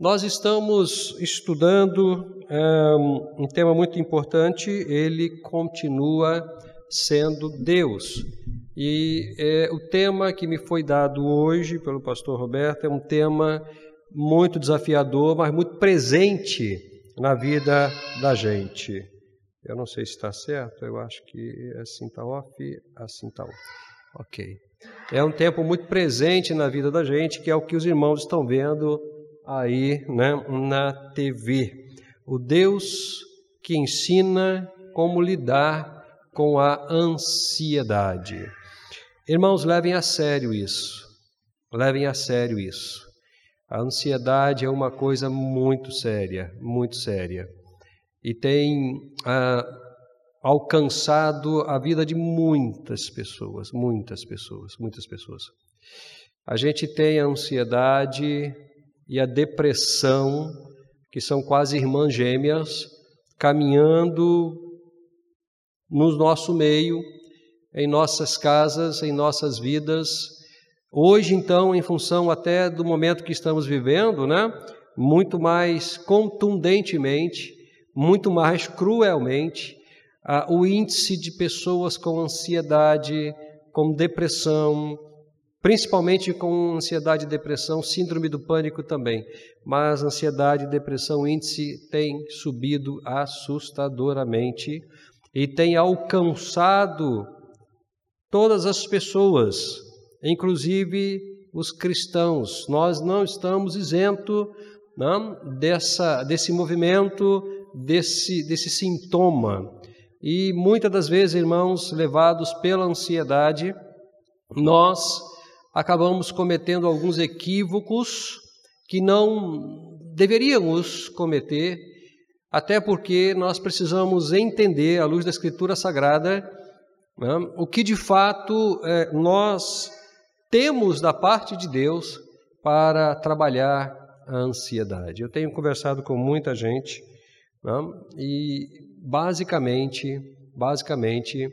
Nós estamos estudando um, um tema muito importante, ele continua sendo Deus. E é, o tema que me foi dado hoje pelo pastor Roberto é um tema muito desafiador, mas muito presente na vida da gente. Eu não sei se está certo, eu acho que assim está off, assim está off. Ok. É um tempo muito presente na vida da gente, que é o que os irmãos estão vendo aí né, na TV. O Deus que ensina como lidar com a ansiedade. Irmãos, levem a sério isso. Levem a sério isso. A ansiedade é uma coisa muito séria, muito séria. E tem ah, alcançado a vida de muitas pessoas, muitas pessoas, muitas pessoas. A gente tem a ansiedade e a depressão, que são quase irmãs gêmeas, caminhando no nosso meio, em nossas casas, em nossas vidas. Hoje, então, em função até do momento que estamos vivendo, né, muito mais contundentemente, muito mais cruelmente, o índice de pessoas com ansiedade, com depressão, principalmente com ansiedade e depressão, síndrome do pânico também. Mas ansiedade e depressão, o índice tem subido assustadoramente e tem alcançado todas as pessoas, inclusive os cristãos. Nós não estamos isentos não, dessa, desse movimento, desse, desse sintoma. E muitas das vezes, irmãos, levados pela ansiedade, nós acabamos cometendo alguns equívocos que não deveríamos cometer, até porque nós precisamos entender, à luz da Escritura Sagrada, né, o que de fato é, nós temos da parte de Deus para trabalhar a ansiedade. Eu tenho conversado com muita gente né, e, basicamente, basicamente,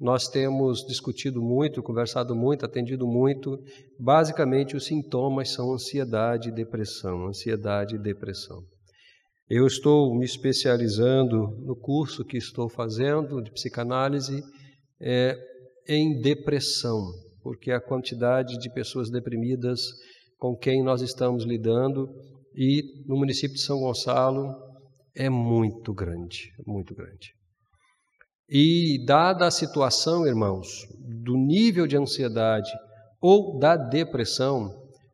nós temos discutido muito, conversado muito, atendido muito. Basicamente, os sintomas são ansiedade e depressão. Ansiedade e depressão. Eu estou me especializando no curso que estou fazendo de psicanálise é, em depressão, porque a quantidade de pessoas deprimidas com quem nós estamos lidando e no município de São Gonçalo é muito grande, muito grande. E, dada a situação, irmãos, do nível de ansiedade ou da depressão,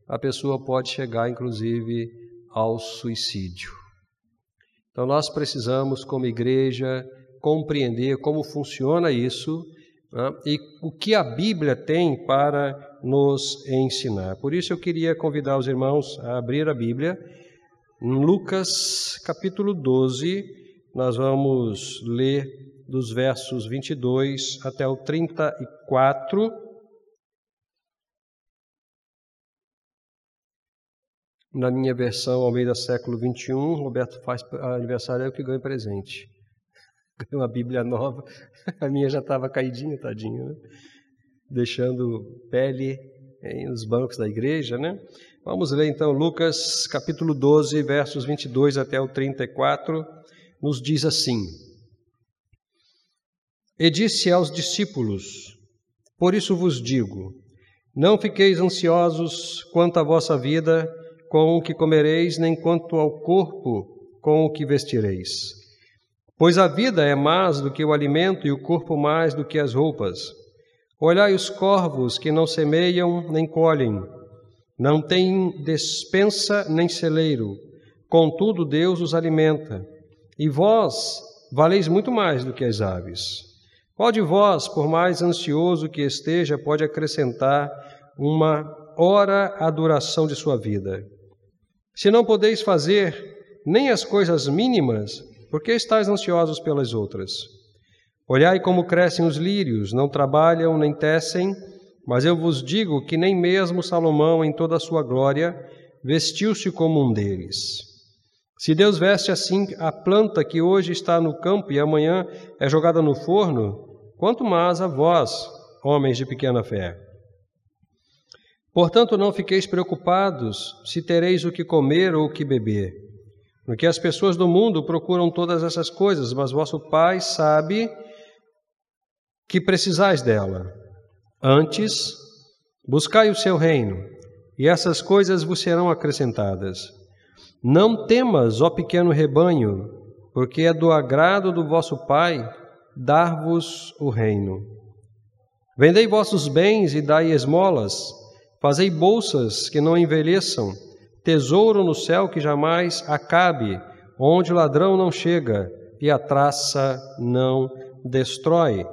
a pessoa pode chegar, inclusive, ao suicídio. Então, nós precisamos, como igreja, compreender como funciona isso né, e o que a Bíblia tem para nos ensinar. Por isso, eu queria convidar os irmãos a abrir a Bíblia. Em Lucas, capítulo 12, nós vamos ler dos versos 22 até o 34. Na minha versão, ao meio do século 21, Roberto faz aniversário, é o que ganha presente. Ganhou uma Bíblia nova, a minha já estava caidinha, tadinha, né? deixando pele nos bancos da igreja, né? Vamos ler então Lucas capítulo 12, versos 22 até o 34, nos diz assim: e disse aos discípulos: Por isso vos digo: não fiqueis ansiosos quanto à vossa vida, com o que comereis, nem quanto ao corpo, com o que vestireis. Pois a vida é mais do que o alimento e o corpo mais do que as roupas. Olhai os corvos que não semeiam nem colhem, não têm despensa nem celeiro, contudo Deus os alimenta. E vós valeis muito mais do que as aves. Qual de vós, por mais ansioso que esteja, pode acrescentar uma hora à duração de sua vida? Se não podeis fazer nem as coisas mínimas, por que estáis ansiosos pelas outras? Olhai como crescem os lírios, não trabalham nem tecem, mas eu vos digo que nem mesmo Salomão, em toda a sua glória, vestiu-se como um deles. Se Deus veste assim a planta que hoje está no campo e amanhã é jogada no forno, quanto mais a vós, homens de pequena fé. Portanto, não fiqueis preocupados se tereis o que comer ou o que beber. Porque as pessoas do mundo procuram todas essas coisas, mas vosso Pai sabe que precisais dela. Antes, buscai o seu reino, e essas coisas vos serão acrescentadas. Não temas, ó pequeno rebanho, porque é do agrado do vosso Pai dar-vos o reino. Vendei vossos bens e dai esmolas, fazei bolsas que não envelheçam, tesouro no céu que jamais acabe, onde o ladrão não chega e a traça não destrói.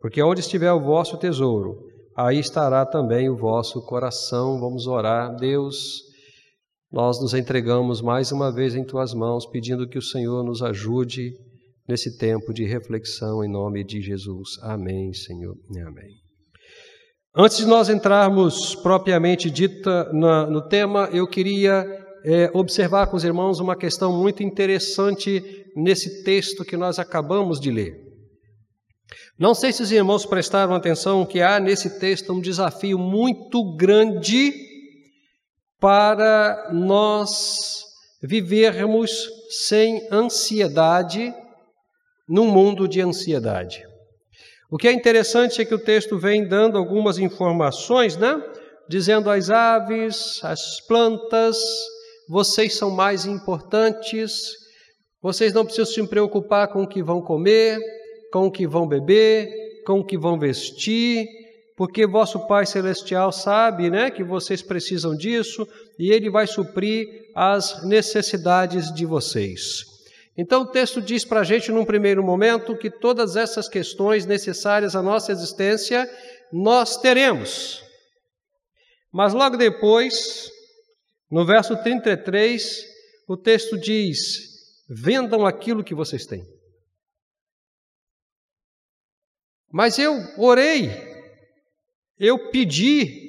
Porque onde estiver o vosso tesouro, aí estará também o vosso coração. Vamos orar. Deus, nós nos entregamos mais uma vez em tuas mãos, pedindo que o Senhor nos ajude nesse tempo de reflexão em nome de Jesus. Amém, Senhor. Amém. Antes de nós entrarmos propriamente dita na, no tema, eu queria é, observar com os irmãos uma questão muito interessante nesse texto que nós acabamos de ler. Não sei se os irmãos prestaram atenção que há nesse texto um desafio muito grande para nós vivermos sem ansiedade num mundo de ansiedade. O que é interessante é que o texto vem dando algumas informações, né? Dizendo às aves, às plantas, vocês são mais importantes, vocês não precisam se preocupar com o que vão comer, com o que vão beber, com o que vão vestir, porque vosso Pai Celestial sabe né, que vocês precisam disso e Ele vai suprir as necessidades de vocês. Então o texto diz para a gente, num primeiro momento, que todas essas questões necessárias à nossa existência nós teremos. Mas logo depois, no verso 33, o texto diz: vendam aquilo que vocês têm. Mas eu orei, eu pedi.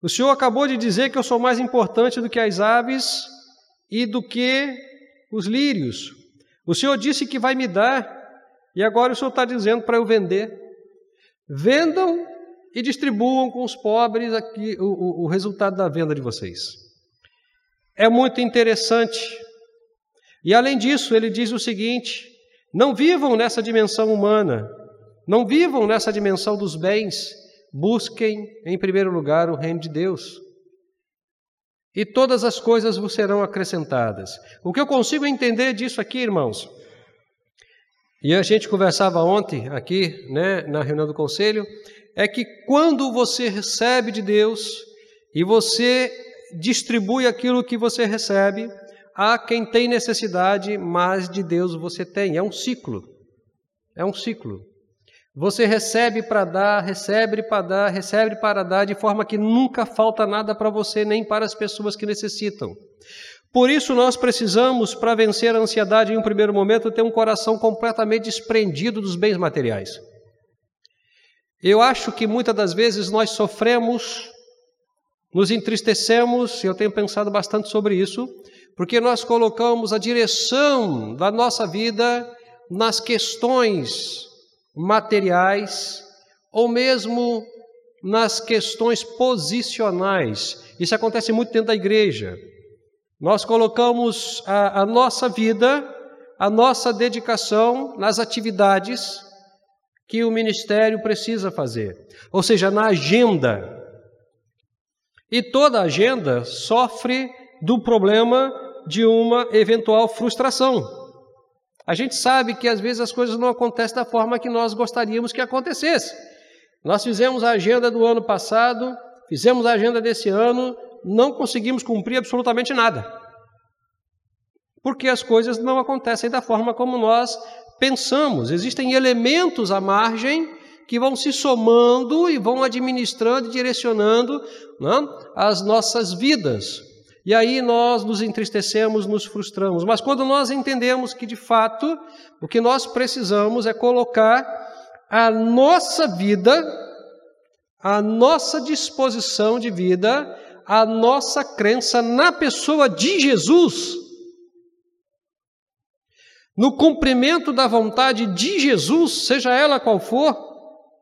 O Senhor acabou de dizer que eu sou mais importante do que as aves e do que os lírios. O Senhor disse que vai me dar, e agora o Senhor está dizendo para eu vender. Vendam e distribuam com os pobres aqui o, o, o resultado da venda de vocês. É muito interessante. E além disso, ele diz o seguinte: não vivam nessa dimensão humana, não vivam nessa dimensão dos bens, busquem em primeiro lugar o reino de Deus e todas as coisas vos serão acrescentadas. O que eu consigo entender disso aqui, irmãos, e a gente conversava ontem aqui, né, na reunião do conselho, é que quando você recebe de Deus e você distribui aquilo que você recebe, há quem tem necessidade, mas de Deus você tem. É um ciclo. É um ciclo. Você recebe para dar, recebe para dar, recebe para dar, de forma que nunca falta nada para você nem para as pessoas que necessitam. Por isso, nós precisamos, para vencer a ansiedade em um primeiro momento, ter um coração completamente desprendido dos bens materiais. Eu acho que muitas das vezes nós sofremos, nos entristecemos, eu tenho pensado bastante sobre isso, porque nós colocamos a direção da nossa vida nas questões materiais ou mesmo nas questões posicionais. Isso acontece muito dentro da igreja. Nós colocamos a, a nossa vida, a nossa dedicação nas atividades que o ministério precisa fazer, ou seja, na agenda. E toda agenda sofre do problema de uma eventual frustração. A gente sabe que às vezes as coisas não acontecem da forma que nós gostaríamos que acontecesse. Nós fizemos a agenda do ano passado, fizemos a agenda desse ano, não conseguimos cumprir absolutamente nada. Porque as coisas não acontecem da forma como nós pensamos. Existem elementos à margem que vão se somando e vão administrando e direcionando não, né, as nossas vidas. E aí nós nos entristecemos, nos frustramos. Mas quando nós entendemos que de fato o que nós precisamos é colocar a nossa vida, a nossa disposição de vida, a nossa crença na pessoa de Jesus, no cumprimento da vontade de Jesus, seja ela qual for,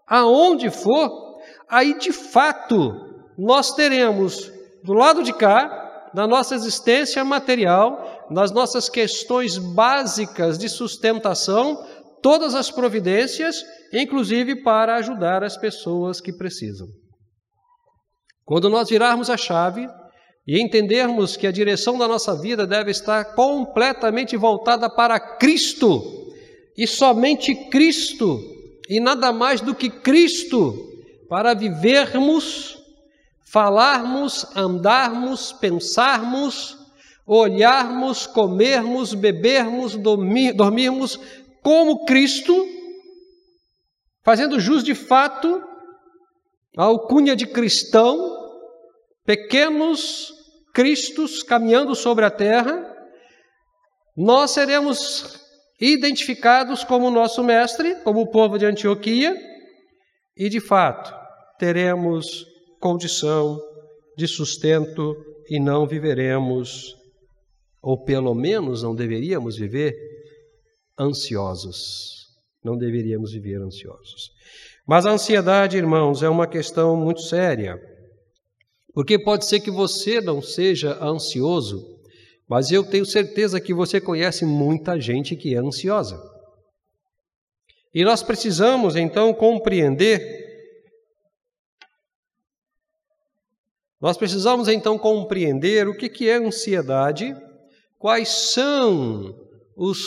aonde for, aí de fato nós teremos do lado de cá, da nossa existência material, nas nossas questões básicas de sustentação, todas as providências, inclusive para ajudar as pessoas que precisam. Quando nós virarmos a chave e entendermos que a direção da nossa vida deve estar completamente voltada para Cristo, e somente Cristo, e nada mais do que Cristo, para vivermos, falarmos, andarmos, pensarmos, olharmos, comermos, bebermos, dormir, dormirmos como Cristo, fazendo jus de fato a alcunha de cristão, pequenos cristos caminhando sobre a terra, nós seremos identificados como nosso mestre, como o povo de Antioquia, e de fato teremos condição de sustento e não viveremos, ou pelo menos não deveríamos viver, ansiosos. Não deveríamos viver ansiosos. Mas a ansiedade, irmãos, é uma questão muito séria. Porque pode ser que você não seja ansioso, mas eu tenho certeza que você conhece muita gente que é ansiosa. E nós precisamos então compreender. Nós precisamos então compreender o que é ansiedade, quais são os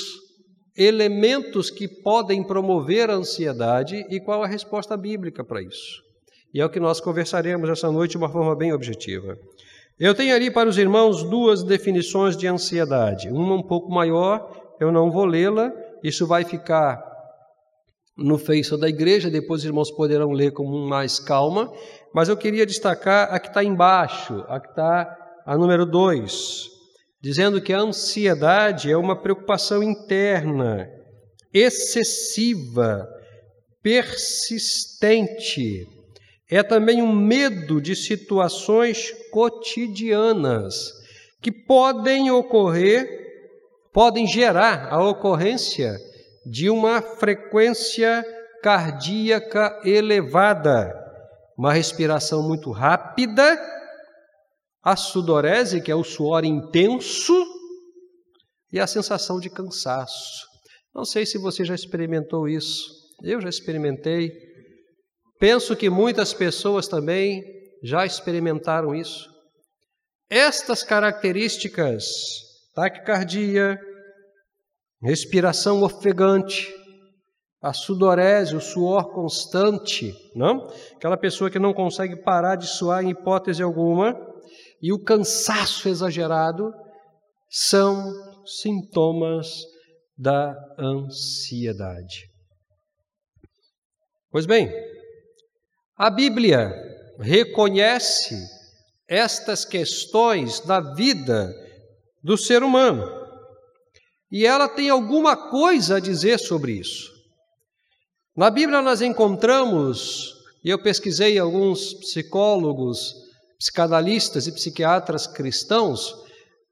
elementos que podem promover a ansiedade e qual a resposta bíblica para isso. E é o que nós conversaremos essa noite de uma forma bem objetiva. Eu tenho ali para os irmãos duas definições de ansiedade. Uma um pouco maior, eu não vou lê-la, isso vai ficar no Face da igreja, depois os irmãos poderão ler com mais calma, mas eu queria destacar a que está embaixo, a que está a número 2, dizendo que a ansiedade é uma preocupação interna, excessiva, persistente, é também um medo de situações cotidianas que podem ocorrer, podem gerar a ocorrência de uma frequência cardíaca elevada, uma respiração muito rápida, a sudorese, que é o suor intenso, e a sensação de cansaço. Não sei se você já experimentou isso. Eu já experimentei. Penso que muitas pessoas também já experimentaram isso. Estas características, taquicardia, respiração ofegante, a sudorese, o suor constante, não? Aquela pessoa que não consegue parar de suar em hipótese alguma, e o cansaço exagerado são sintomas da ansiedade. Pois bem, a Bíblia reconhece estas questões da vida do ser humano e ela tem alguma coisa a dizer sobre isso. Na Bíblia nós encontramos, e eu pesquisei alguns psicólogos, psicanalistas e psiquiatras cristãos,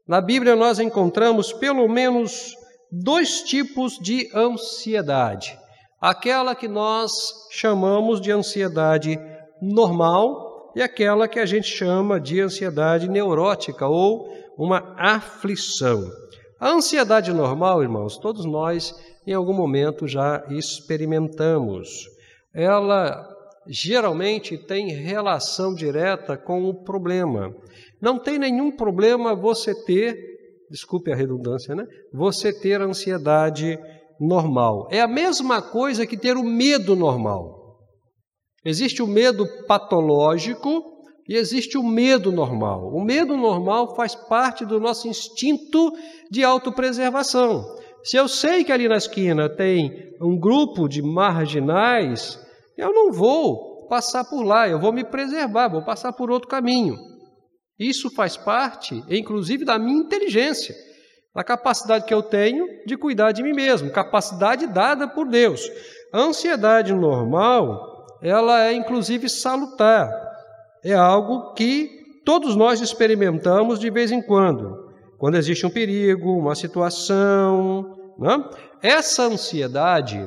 na Bíblia nós encontramos pelo menos dois tipos de ansiedade aquela que nós chamamos de ansiedade normal e aquela que a gente chama de ansiedade neurótica ou uma aflição. A ansiedade normal, irmãos, todos nós em algum momento já experimentamos. Ela geralmente tem relação direta com o problema. Não tem nenhum problema você ter, desculpe a redundância, né? Você ter ansiedade normal. É a mesma coisa que ter o medo normal. Existe o medo patológico e existe o medo normal. O medo normal faz parte do nosso instinto de autopreservação. Se eu sei que ali na esquina tem um grupo de marginais, eu não vou passar por lá, eu vou me preservar, vou passar por outro caminho. Isso faz parte, inclusive, da minha inteligência da capacidade que eu tenho de cuidar de mim mesmo, capacidade dada por Deus. A ansiedade normal, ela é inclusive salutar. É algo que todos nós experimentamos de vez em quando, quando existe um perigo, uma situação. Né? Essa ansiedade,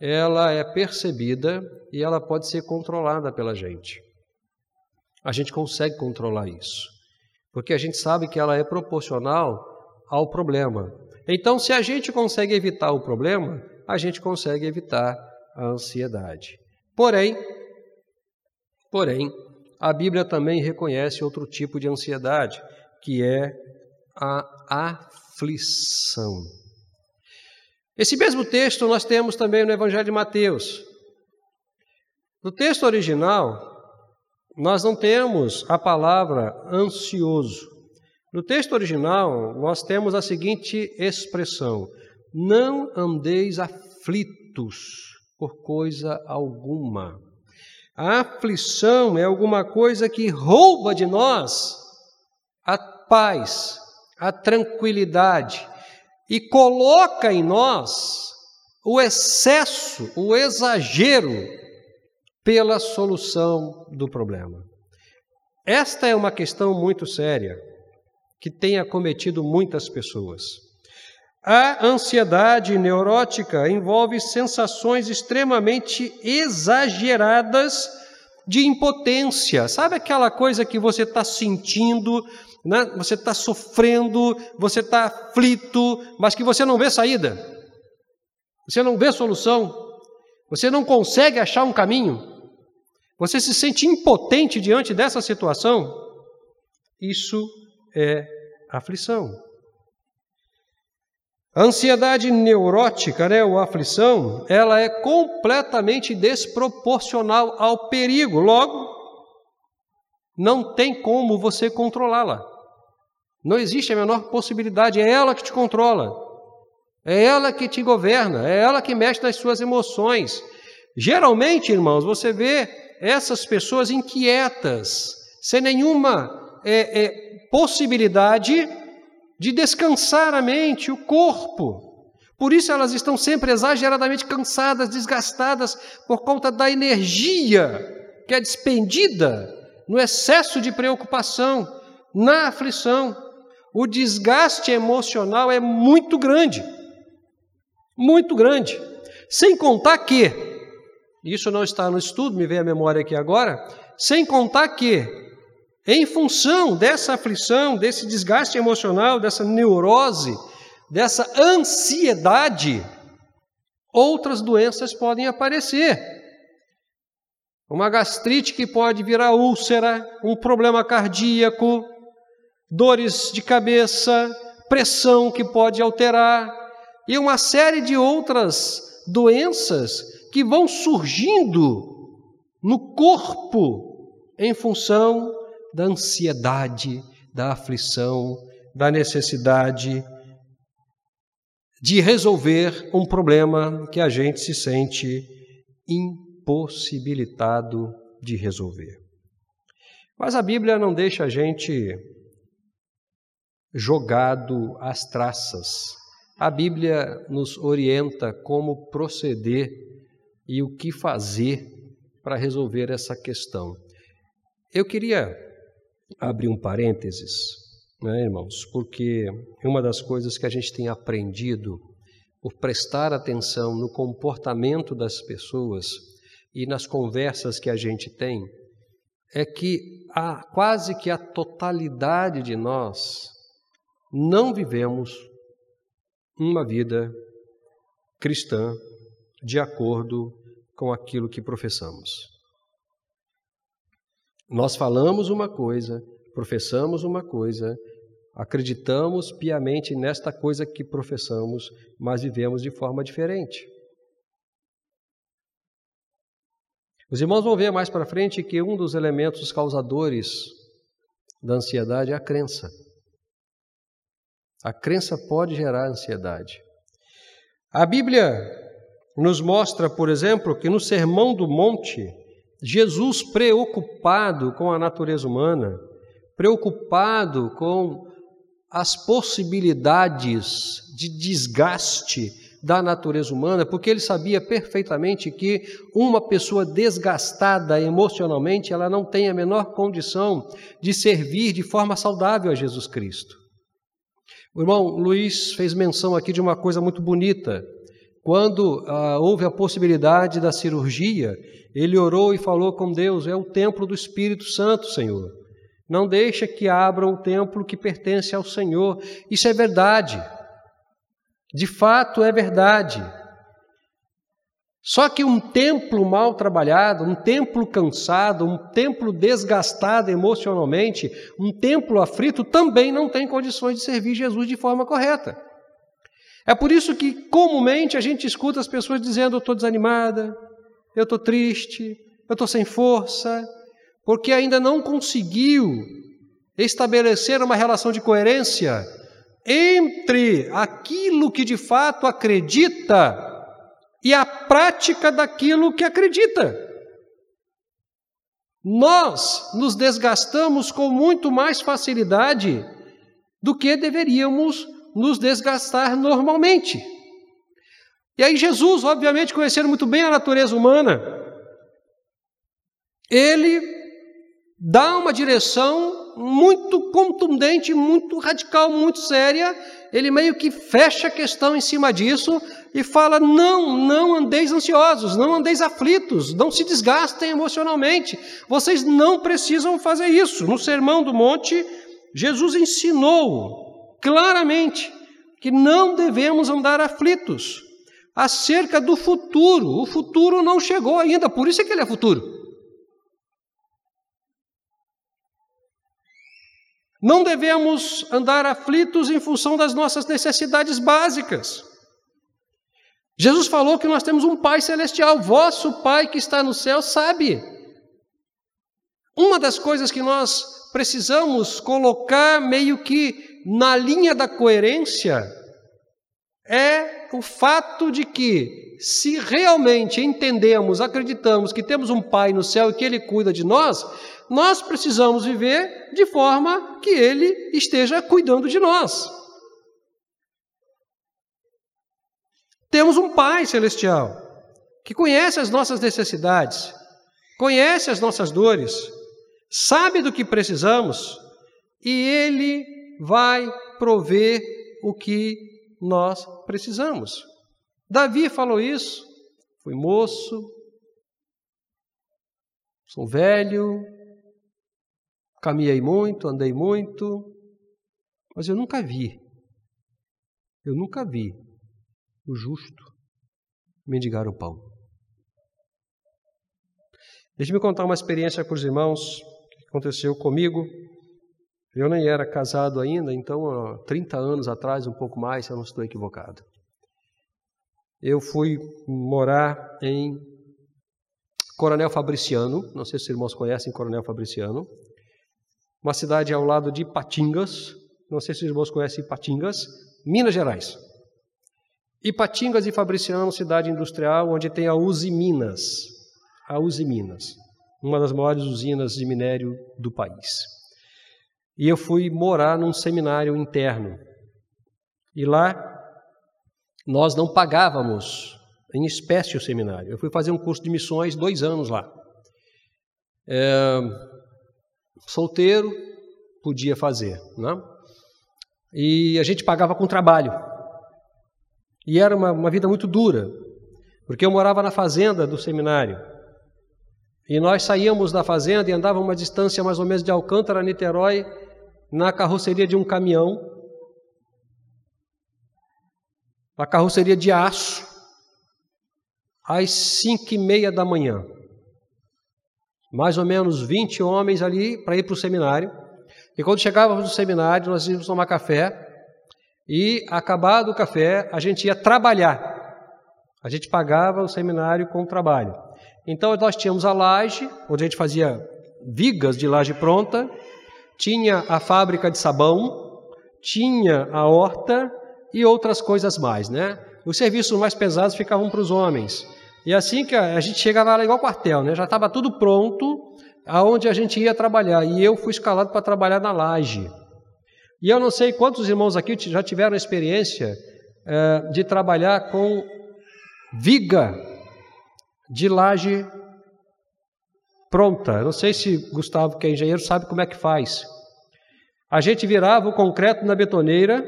ela é percebida e ela pode ser controlada pela gente. A gente consegue controlar isso, porque a gente sabe que ela é proporcional ao problema. Então, se a gente consegue evitar o problema, a gente consegue evitar a ansiedade. Porém, porém, a Bíblia também reconhece outro tipo de ansiedade, que é a aflição. Esse mesmo texto nós temos também no Evangelho de Mateus. No texto original, nós não temos a palavra ansioso. No texto original, nós temos a seguinte expressão: Não andeis aflitos por coisa alguma. A aflição é alguma coisa que rouba de nós a paz, a tranquilidade e coloca em nós o excesso, o exagero pela solução do problema. Esta é uma questão muito séria que tem acometido muitas pessoas. A ansiedade neurótica envolve sensações extremamente exageradas de impotência. Sabe aquela coisa que você está sentindo, né? você está sofrendo, você está aflito, mas que você não vê saída, você não vê solução, você não consegue achar um caminho, você se sente impotente diante dessa situação? Isso é aflição. A ansiedade neurótica, né, ou aflição, ela é completamente desproporcional ao perigo. Logo, não tem como você controlá-la. Não existe a menor possibilidade, é ela que te controla. É ela que te governa, é ela que mexe nas suas emoções. Geralmente, irmãos, você vê essas pessoas inquietas, sem nenhuma é, é, possibilidade de descansar a mente, o corpo. Por isso elas estão sempre exageradamente cansadas, desgastadas por conta da energia que é despendida no excesso de preocupação, na aflição. O desgaste emocional é muito grande. Muito grande. Sem contar que, isso não está no estudo, me vem a memória aqui agora, sem contar que em função dessa aflição, desse desgaste emocional, dessa neurose, dessa ansiedade, outras doenças podem aparecer. Uma gastrite que pode virar úlcera, um problema cardíaco, dores de cabeça, pressão que pode alterar e uma série de outras doenças que vão surgindo no corpo em função da ansiedade, da aflição, da necessidade de resolver um problema que a gente se sente impossibilitado de resolver. Mas a Bíblia não deixa a gente jogado às traças. A Bíblia nos orienta como proceder e o que fazer para resolver essa questão. Eu queria abrir um parênteses, né, irmãos, porque uma das coisas que a gente tem aprendido por prestar atenção no comportamento das pessoas e nas conversas que a gente tem, é que a, quase que a totalidade de nós não vivemos uma vida cristã de acordo com aquilo que professamos. Nós falamos uma coisa, professamos uma coisa, acreditamos piamente nesta coisa que professamos, mas vivemos de forma diferente. Os irmãos vão ver mais para frente que um dos elementos causadores da ansiedade é a crença. A crença pode gerar ansiedade. A Bíblia nos mostra, por exemplo, que no Sermão do Monte, Jesus, preocupado com a natureza humana, preocupado com as possibilidades de desgaste da natureza humana, porque ele sabia perfeitamente que uma pessoa desgastada emocionalmente, ela não tem a menor condição de servir de forma saudável a Jesus Cristo. O irmão Luiz fez menção aqui de uma coisa muito bonita, quando ah, houve a possibilidade da cirurgia, ele orou e falou com Deus: É o templo do Espírito Santo, Senhor. Não deixa que abram o templo que pertence ao Senhor. Isso é verdade. De fato é verdade. Só que um templo mal trabalhado, um templo cansado, um templo desgastado emocionalmente, um templo aflito também não tem condições de servir Jesus de forma correta. É por isso que comumente a gente escuta as pessoas dizendo: Eu estou desanimada, eu estou triste, eu estou sem força, porque ainda não conseguiu estabelecer uma relação de coerência entre aquilo que de fato acredita e a prática daquilo que acredita. Nós nos desgastamos com muito mais facilidade do que deveríamos nos desgastar normalmente. E aí, Jesus, obviamente, conhecendo muito bem a natureza humana, ele dá uma direção muito contundente, muito radical, muito séria. Ele meio que fecha a questão em cima disso e fala: não, não andeis ansiosos, não andeis aflitos, não se desgastem emocionalmente. Vocês não precisam fazer isso. No Sermão do Monte, Jesus ensinou claramente que não devemos andar aflitos acerca do futuro. O futuro não chegou ainda, por isso é que ele é futuro. Não devemos andar aflitos em função das nossas necessidades básicas. Jesus falou que nós temos um Pai celestial, vosso Pai que está no céu sabe. Uma das coisas que nós precisamos colocar meio que na linha da coerência é o fato de que, se realmente entendemos, acreditamos que temos um Pai no céu e que Ele cuida de nós, nós precisamos viver de forma que Ele esteja cuidando de nós. Temos um Pai celestial que conhece as nossas necessidades, conhece as nossas dores, sabe do que precisamos e Ele vai prover o que nós precisamos. Davi falou isso. Fui moço, sou velho, Caminhei muito, andei muito, mas eu nunca vi, eu nunca vi o justo mendigar o pão. Deixe-me contar uma experiência com os irmãos que aconteceu comigo. Eu nem era casado ainda, então há 30 anos atrás, um pouco mais, se eu não estou equivocado. Eu fui morar em Coronel Fabriciano, não sei se os irmãos conhecem Coronel Fabriciano, uma cidade ao lado de Ipatingas, não sei se os irmãos conhecem Ipatingas, Minas Gerais. Ipatingas e Fabriciano, cidade industrial onde tem a Uzi Minas, a Uzi Minas, uma das maiores usinas de minério do país. E eu fui morar num seminário interno. E lá nós não pagávamos em espécie o seminário. Eu fui fazer um curso de missões dois anos lá. É, solteiro, podia fazer. Né? E a gente pagava com trabalho. E era uma, uma vida muito dura, porque eu morava na fazenda do seminário. E nós saíamos da fazenda e andávamos uma distância mais ou menos de Alcântara a Niterói, na carroceria de um caminhão, a carroceria de aço, às cinco e meia da manhã mais ou menos 20 homens ali para ir para o seminário. E quando chegávamos no seminário, nós íamos tomar café. E, acabado o café, a gente ia trabalhar. A gente pagava o seminário com o trabalho. Então, nós tínhamos a laje, onde a gente fazia vigas de laje pronta, tinha a fábrica de sabão, tinha a horta e outras coisas mais, né? Os serviços mais pesados ficavam para os homens. E assim que a, gente chegava lá igual quartel, né? Já estava tudo pronto aonde a gente ia trabalhar. E eu fui escalado para trabalhar na laje. E eu não sei quantos irmãos aqui já tiveram experiência é, de trabalhar com viga de laje pronta. Não sei se Gustavo, que é engenheiro, sabe como é que faz. A gente virava o concreto na betoneira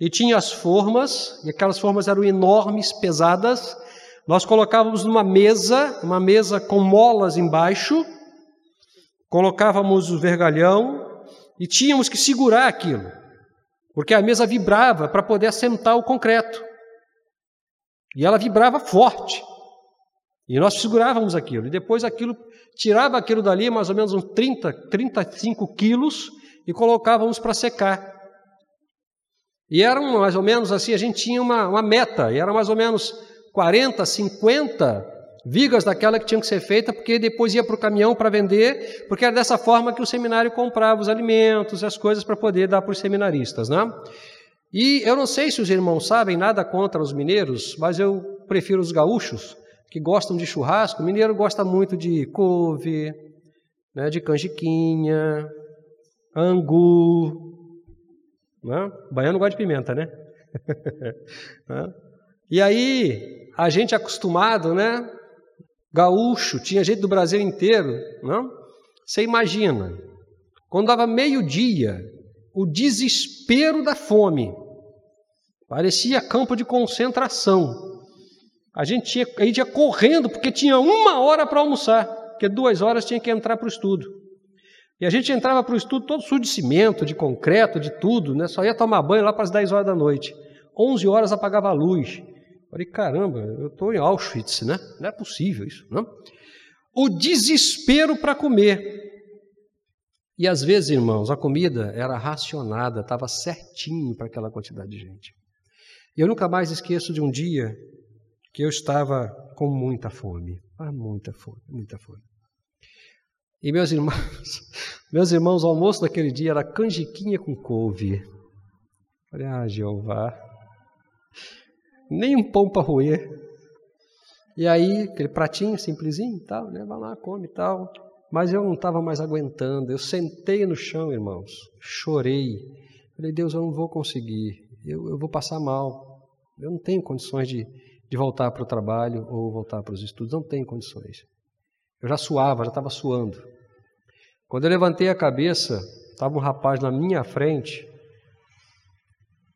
e tinha as formas, e aquelas formas eram enormes, pesadas. Nós colocávamos numa mesa, uma mesa com molas embaixo, colocávamos o vergalhão e tínhamos que segurar aquilo, porque a mesa vibrava para poder assentar o concreto. E ela vibrava forte. E nós segurávamos aquilo. E depois aquilo, tirava aquilo dali, mais ou menos uns 30, 35 quilos, e colocávamos para secar. E eram mais ou menos assim, a gente tinha uma, uma meta, e era mais ou menos 40, 50 vigas daquela que tinham que ser feita, porque depois ia para o caminhão para vender, porque era dessa forma que o seminário comprava os alimentos e as coisas para poder dar para os seminaristas. Né? E eu não sei se os irmãos sabem nada contra os mineiros, mas eu prefiro os gaúchos, que gostam de churrasco. O mineiro gosta muito de couve, né, de canjiquinha, angu. Né? Baiano gosta de pimenta, né? né? e aí, a gente acostumado, né? Gaúcho, tinha gente do Brasil inteiro, não? Você imagina, quando dava meio-dia, o desespero da fome, parecia campo de concentração. A gente ia, a gente ia correndo porque tinha uma hora para almoçar, porque duas horas tinha que entrar para o estudo. E a gente entrava para o estudo todo sujo de cimento, de concreto, de tudo, né? só ia tomar banho lá para as 10 horas da noite. 11 horas apagava a luz. Falei, caramba, eu estou em Auschwitz, né? Não é possível isso, não? O desespero para comer. E às vezes, irmãos, a comida era racionada, estava certinho para aquela quantidade de gente. E eu nunca mais esqueço de um dia que eu estava com muita fome, ah, muita fome, muita fome. E meus irmãos, meus irmãos, o almoço daquele dia era canjiquinha com couve. Falei, ah, Jeová, nem um pão para roer. E aí, aquele pratinho simplesinho e tal, né? Vai lá, come e tal. Mas eu não estava mais aguentando. Eu sentei no chão, irmãos, chorei. Falei, Deus, eu não vou conseguir. Eu, eu vou passar mal. Eu não tenho condições de, de voltar para o trabalho ou voltar para os estudos. Não tenho condições. Eu já suava, já estava suando. Quando eu levantei a cabeça, estava um rapaz na minha frente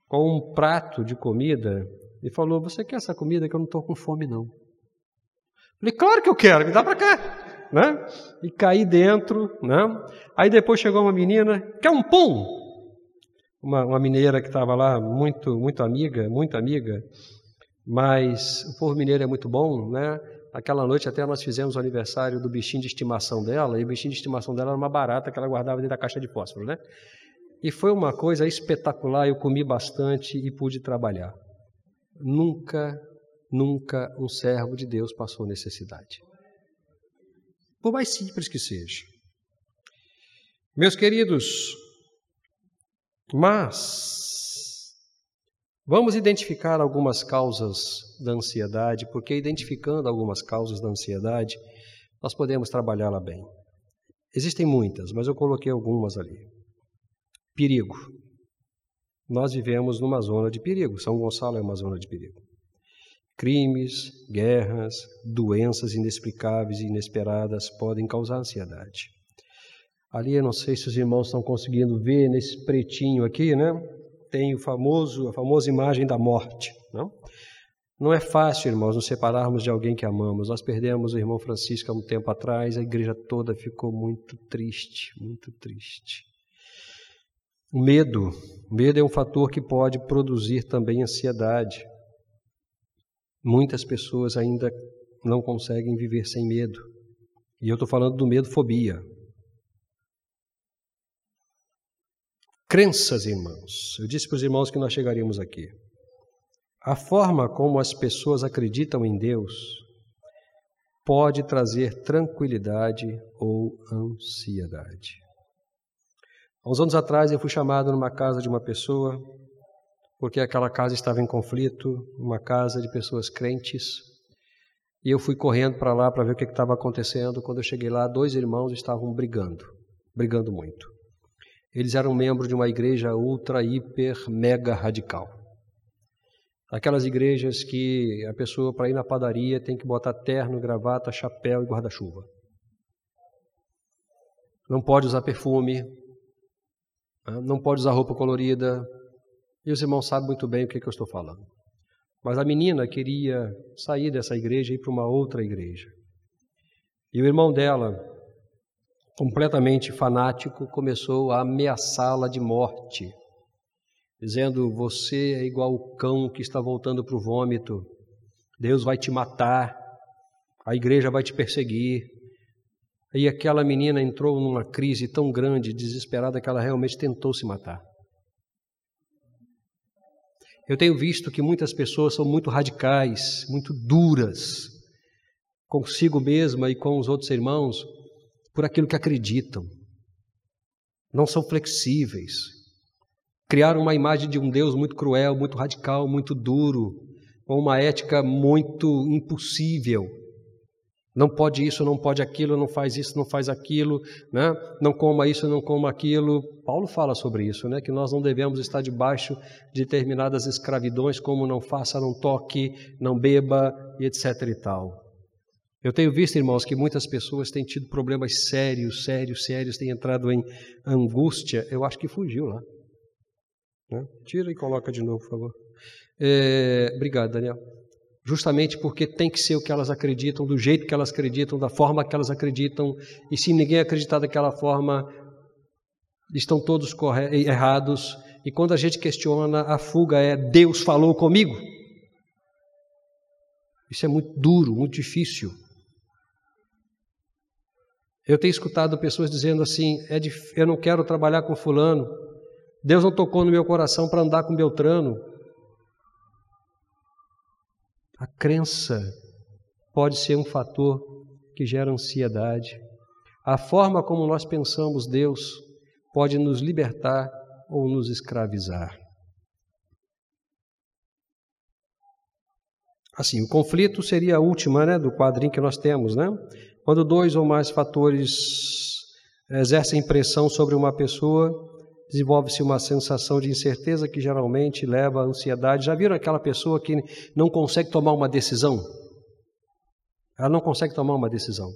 com um prato de comida e falou: Você quer essa comida que eu não estou com fome, não? Falei: Claro que eu quero, me dá para cá. Né? E caí dentro. Né? Aí depois chegou uma menina: Quer um pão? Uma, uma mineira que estava lá, muito, muito amiga, muito amiga, mas o povo mineiro é muito bom, né? Aquela noite até nós fizemos o aniversário do bichinho de estimação dela, e o bichinho de estimação dela era uma barata que ela guardava dentro da caixa de fósforo, né? E foi uma coisa espetacular, eu comi bastante e pude trabalhar. Nunca, nunca um servo de Deus passou necessidade. Por mais simples que seja. Meus queridos, mas vamos identificar algumas causas da ansiedade, porque identificando algumas causas da ansiedade, nós podemos trabalhá-la bem. Existem muitas, mas eu coloquei algumas ali. Perigo. Nós vivemos numa zona de perigo. São Gonçalo é uma zona de perigo. Crimes, guerras, doenças inexplicáveis e inesperadas podem causar ansiedade. Ali, eu não sei se os irmãos estão conseguindo ver nesse pretinho aqui, né? Tem o famoso, a famosa imagem da morte, não? Não é fácil, irmãos, nos separarmos de alguém que amamos. Nós perdemos o irmão Francisco há um tempo atrás, a igreja toda ficou muito triste, muito triste. O medo. O medo é um fator que pode produzir também ansiedade. Muitas pessoas ainda não conseguem viver sem medo. E eu estou falando do medo-fobia. Crenças, irmãos. Eu disse para os irmãos que nós chegaríamos aqui. A forma como as pessoas acreditam em Deus pode trazer tranquilidade ou ansiedade. Há uns anos atrás eu fui chamado numa casa de uma pessoa, porque aquela casa estava em conflito, uma casa de pessoas crentes. E eu fui correndo para lá para ver o que estava acontecendo. Quando eu cheguei lá, dois irmãos estavam brigando, brigando muito. Eles eram membros de uma igreja ultra, hiper, mega radical. Aquelas igrejas que a pessoa, para ir na padaria, tem que botar terno, gravata, chapéu e guarda-chuva. Não pode usar perfume, não pode usar roupa colorida, E os irmãos sabem muito bem o que, que eu estou falando. Mas a menina queria sair dessa igreja e ir para uma outra igreja. E o irmão dela, completamente fanático, começou a ameaçá-la de morte, dizendo: Você é igual o cão que está voltando para o vômito, Deus vai te matar, a igreja vai te perseguir. E aquela menina entrou numa crise tão grande, desesperada, que ela realmente tentou se matar. Eu tenho visto que muitas pessoas são muito radicais, muito duras, consigo mesma e com os outros irmãos por aquilo que acreditam. Não são flexíveis. Criaram uma imagem de um Deus muito cruel, muito radical, muito duro, com uma ética muito impossível. Não pode isso, não pode aquilo, não faz isso, não faz aquilo, né? não coma isso, não coma aquilo. Paulo fala sobre isso, né? que nós não devemos estar debaixo de determinadas escravidões, como não faça, não toque, não beba, e etc. e tal. Eu tenho visto, irmãos, que muitas pessoas têm tido problemas sérios, sérios, sérios, têm entrado em angústia. Eu acho que fugiu lá. Né? Tira e coloca de novo, por favor. É, obrigado, Daniel. Justamente porque tem que ser o que elas acreditam, do jeito que elas acreditam, da forma que elas acreditam. E se ninguém acreditar daquela forma, estão todos errados. E quando a gente questiona, a fuga é: Deus falou comigo. Isso é muito duro, muito difícil. Eu tenho escutado pessoas dizendo assim: é eu não quero trabalhar com Fulano, Deus não tocou no meu coração para andar com Beltrano. A crença pode ser um fator que gera ansiedade. A forma como nós pensamos Deus pode nos libertar ou nos escravizar. Assim, o conflito seria a última né, do quadrinho que nós temos, né? Quando dois ou mais fatores exercem pressão sobre uma pessoa, desenvolve-se uma sensação de incerteza que geralmente leva à ansiedade. Já viram aquela pessoa que não consegue tomar uma decisão? Ela não consegue tomar uma decisão.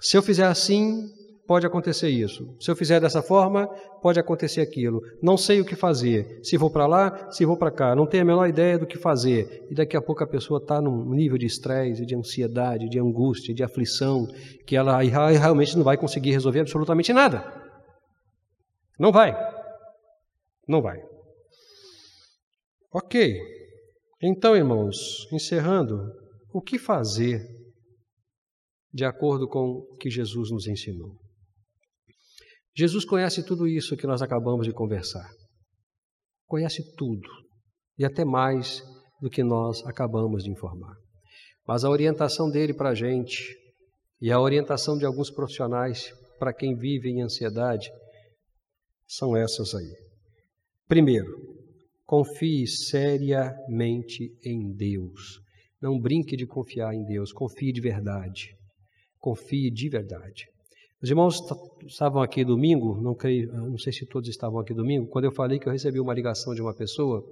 Se eu fizer assim, pode acontecer isso. Se eu fizer dessa forma, pode acontecer aquilo. Não sei o que fazer. Se vou para lá, se vou para cá. Não tenho a menor ideia do que fazer. E daqui a pouco a pessoa está num nível de estresse, de ansiedade, de angústia, de aflição, que ela realmente não vai conseguir resolver absolutamente nada. Não vai. Não vai. Ok. Então, irmãos, encerrando, o que fazer de acordo com o que Jesus nos ensinou? Jesus conhece tudo isso que nós acabamos de conversar. Conhece tudo e até mais do que nós acabamos de informar. Mas a orientação dele para a gente e a orientação de alguns profissionais para quem vive em ansiedade são essas aí. Primeiro, confie seriamente em Deus. Não brinque de confiar em Deus, confie de verdade. Confie de verdade. Os irmãos estavam aqui domingo, não, creio, não sei se todos estavam aqui domingo, quando eu falei que eu recebi uma ligação de uma pessoa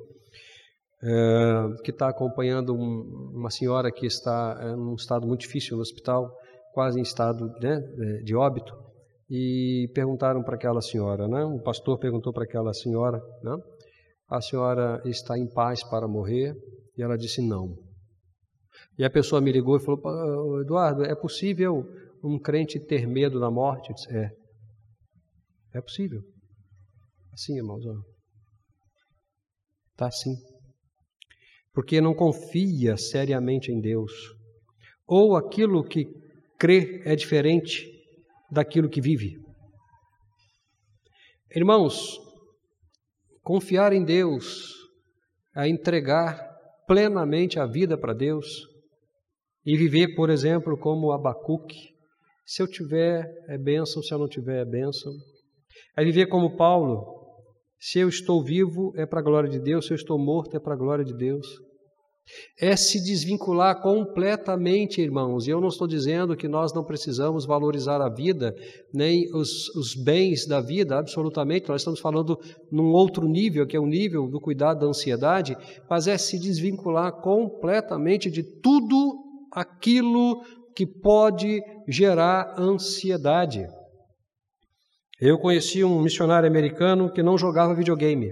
é, que está acompanhando um, uma senhora que está em um estado muito difícil no hospital, quase em estado né, é, de óbito, e perguntaram para aquela senhora, né, o pastor perguntou para aquela senhora, né, a senhora está em paz para morrer? E ela disse não. E a pessoa me ligou e falou, Eduardo, é possível um crente ter medo da morte? Disse, é. É possível. Assim, irmãos. Está assim. Porque não confia seriamente em Deus. Ou aquilo que crê é diferente daquilo que vive. Irmãos, confiar em Deus é entregar plenamente a vida para Deus e viver, por exemplo, como Abacuque, se eu tiver, é bênção, se eu não tiver, é bênção. É viver como Paulo. Se eu estou vivo, é para a glória de Deus. Se eu estou morto, é para a glória de Deus. É se desvincular completamente, irmãos. E eu não estou dizendo que nós não precisamos valorizar a vida, nem os, os bens da vida, absolutamente. Nós estamos falando num outro nível, que é o nível do cuidado da ansiedade, mas é se desvincular completamente de tudo aquilo que pode gerar ansiedade. Eu conheci um missionário americano que não jogava videogame.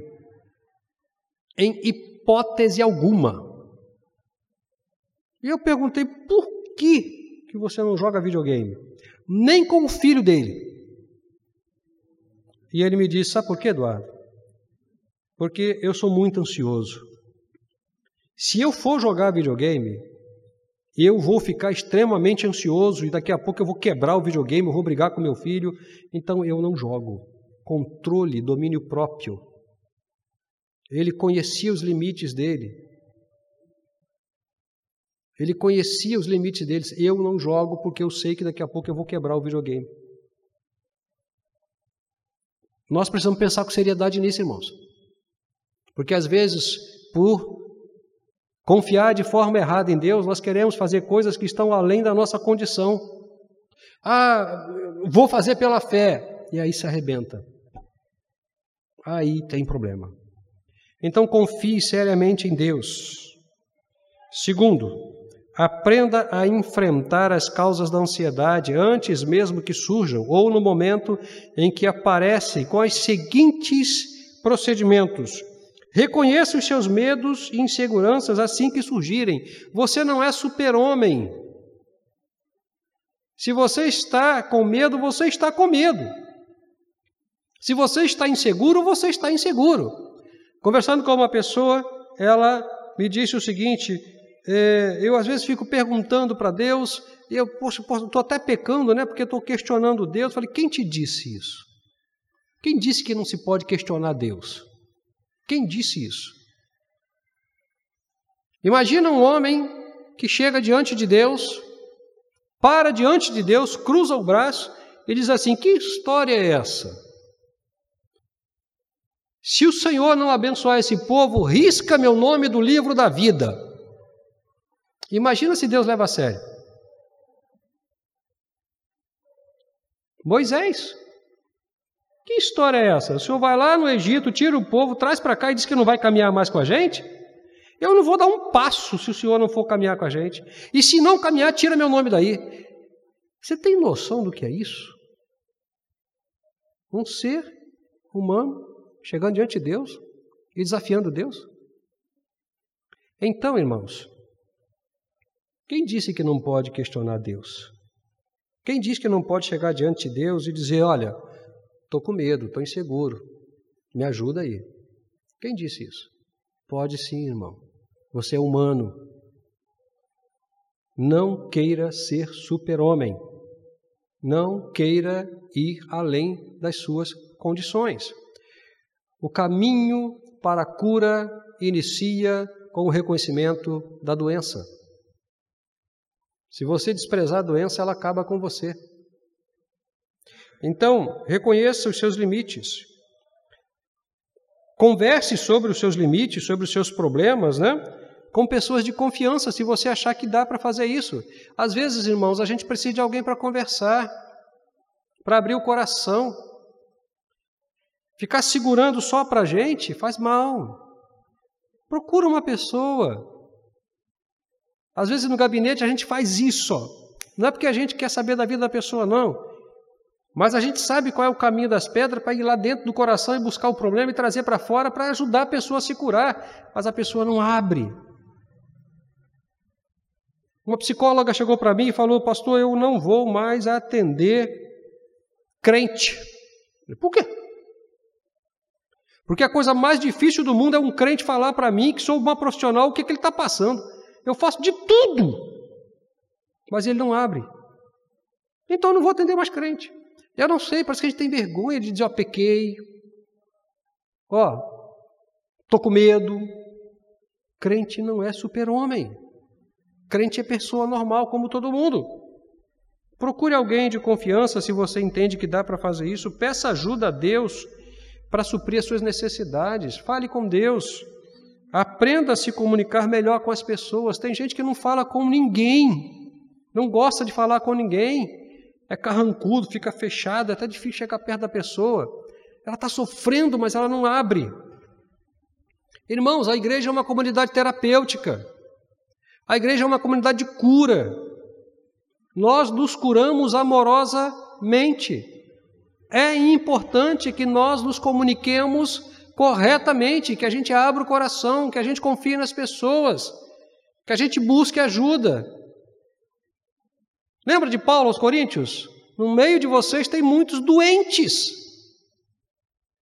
Em hipótese alguma. E eu perguntei por que, que você não joga videogame? Nem com o filho dele. E ele me disse: Sabe por quê, Eduardo? Porque eu sou muito ansioso. Se eu for jogar videogame, eu vou ficar extremamente ansioso e daqui a pouco eu vou quebrar o videogame, eu vou brigar com meu filho, então eu não jogo. Controle, domínio próprio. Ele conhecia os limites dele. Ele conhecia os limites deles. Eu não jogo porque eu sei que daqui a pouco eu vou quebrar o videogame. Nós precisamos pensar com seriedade nisso, irmãos. Porque às vezes, por confiar de forma errada em Deus, nós queremos fazer coisas que estão além da nossa condição. Ah, vou fazer pela fé. E aí se arrebenta. Aí tem problema. Então confie seriamente em Deus. Segundo, aprenda a enfrentar as causas da ansiedade antes mesmo que surjam ou no momento em que aparecem com os seguintes procedimentos: Reconheça os seus medos e inseguranças assim que surgirem. Você não é super-homem. Se você está com medo, você está com medo. Se você está inseguro, você está inseguro. Conversando com uma pessoa, ela me disse o seguinte: é, eu às vezes fico perguntando para Deus, eu, estou até pecando, né? Porque estou questionando Deus. falei, quem te disse isso? Quem disse que não se pode questionar Deus? Quem disse isso? Imagina um homem que chega diante de Deus, para diante de Deus, cruza o braço e diz assim: Que história é essa? Se o Senhor não abençoar esse povo, risca meu nome do livro da vida. Imagina se Deus leva a sério. Moisés. Que história é essa? O senhor vai lá no Egito, tira o povo, traz para cá e diz que não vai caminhar mais com a gente? Eu não vou dar um passo se o senhor não for caminhar com a gente. E se não caminhar, tira meu nome daí. Você tem noção do que é isso? Um ser humano chegando diante de Deus e desafiando Deus? Então, irmãos, quem disse que não pode questionar Deus? Quem diz que não pode chegar diante de Deus e dizer: Olha, Estou com medo, estou inseguro. Me ajuda aí. Quem disse isso? Pode sim, irmão. Você é humano. Não queira ser super-homem. Não queira ir além das suas condições. O caminho para a cura inicia com o reconhecimento da doença. Se você desprezar a doença, ela acaba com você. Então, reconheça os seus limites. Converse sobre os seus limites, sobre os seus problemas, né? Com pessoas de confiança, se você achar que dá para fazer isso. Às vezes, irmãos, a gente precisa de alguém para conversar, para abrir o coração. Ficar segurando só para a gente faz mal. Procura uma pessoa. Às vezes no gabinete a gente faz isso. Não é porque a gente quer saber da vida da pessoa, não. Mas a gente sabe qual é o caminho das pedras para ir lá dentro do coração e buscar o problema e trazer para fora para ajudar a pessoa a se curar. Mas a pessoa não abre. Uma psicóloga chegou para mim e falou: Pastor, eu não vou mais atender crente. Por quê? Porque a coisa mais difícil do mundo é um crente falar para mim, que sou uma profissional, o que, que ele está passando. Eu faço de tudo, mas ele não abre. Então eu não vou atender mais crente. Eu não sei, parece que a gente tem vergonha de dizer, ó, pequei. Ó, tô com medo. Crente não é super-homem. Crente é pessoa normal, como todo mundo. Procure alguém de confiança se você entende que dá para fazer isso. Peça ajuda a Deus para suprir as suas necessidades. Fale com Deus. Aprenda a se comunicar melhor com as pessoas. Tem gente que não fala com ninguém, não gosta de falar com ninguém é carrancudo, fica fechado, é até difícil chegar perto da pessoa. Ela está sofrendo, mas ela não abre. Irmãos, a igreja é uma comunidade terapêutica. A igreja é uma comunidade de cura. Nós nos curamos amorosamente. É importante que nós nos comuniquemos corretamente, que a gente abra o coração, que a gente confie nas pessoas, que a gente busque ajuda. Lembra de Paulo aos Coríntios? No meio de vocês tem muitos doentes.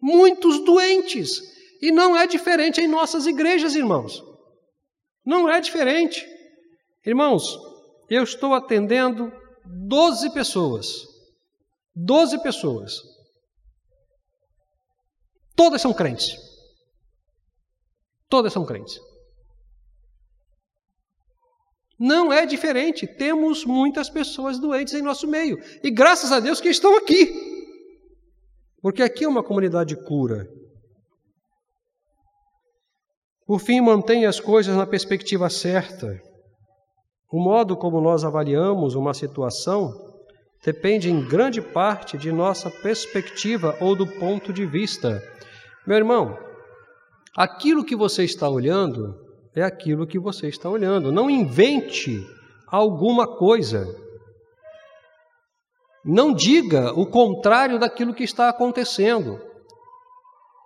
Muitos doentes. E não é diferente em nossas igrejas, irmãos. Não é diferente. Irmãos, eu estou atendendo 12 pessoas. 12 pessoas. Todas são crentes. Todas são crentes. Não é diferente. Temos muitas pessoas doentes em nosso meio. E graças a Deus que estão aqui. Porque aqui é uma comunidade de cura. Por fim, mantenha as coisas na perspectiva certa. O modo como nós avaliamos uma situação depende em grande parte de nossa perspectiva ou do ponto de vista. Meu irmão, aquilo que você está olhando é aquilo que você está olhando. Não invente alguma coisa. Não diga o contrário daquilo que está acontecendo.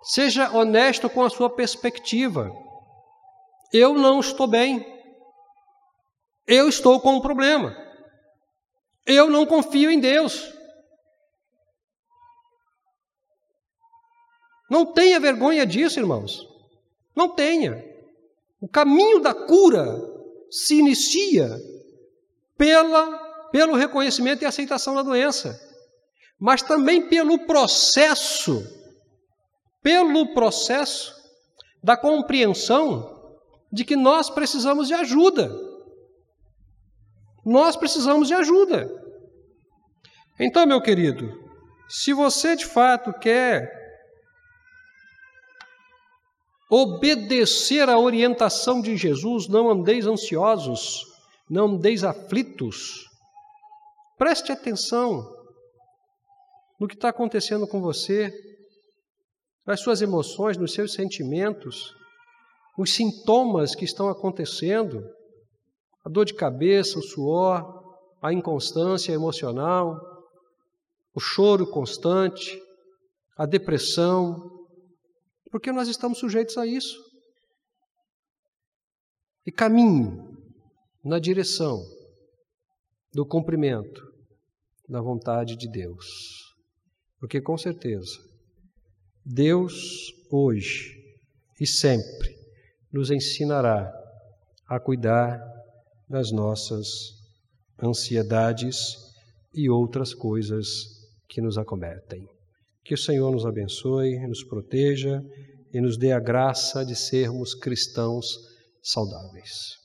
Seja honesto com a sua perspectiva. Eu não estou bem. Eu estou com um problema. Eu não confio em Deus. Não tenha vergonha disso, irmãos. Não tenha. O caminho da cura se inicia pela, pelo reconhecimento e aceitação da doença, mas também pelo processo, pelo processo da compreensão de que nós precisamos de ajuda. Nós precisamos de ajuda. Então, meu querido, se você de fato quer obedecer à orientação de Jesus, não andeis ansiosos, não andeis aflitos. Preste atenção no que está acontecendo com você, nas suas emoções, nos seus sentimentos, os sintomas que estão acontecendo, a dor de cabeça, o suor, a inconstância emocional, o choro constante, a depressão, porque nós estamos sujeitos a isso. E caminhe na direção do cumprimento da vontade de Deus. Porque com certeza, Deus hoje e sempre nos ensinará a cuidar das nossas ansiedades e outras coisas que nos acometem. Que o Senhor nos abençoe, nos proteja e nos dê a graça de sermos cristãos saudáveis.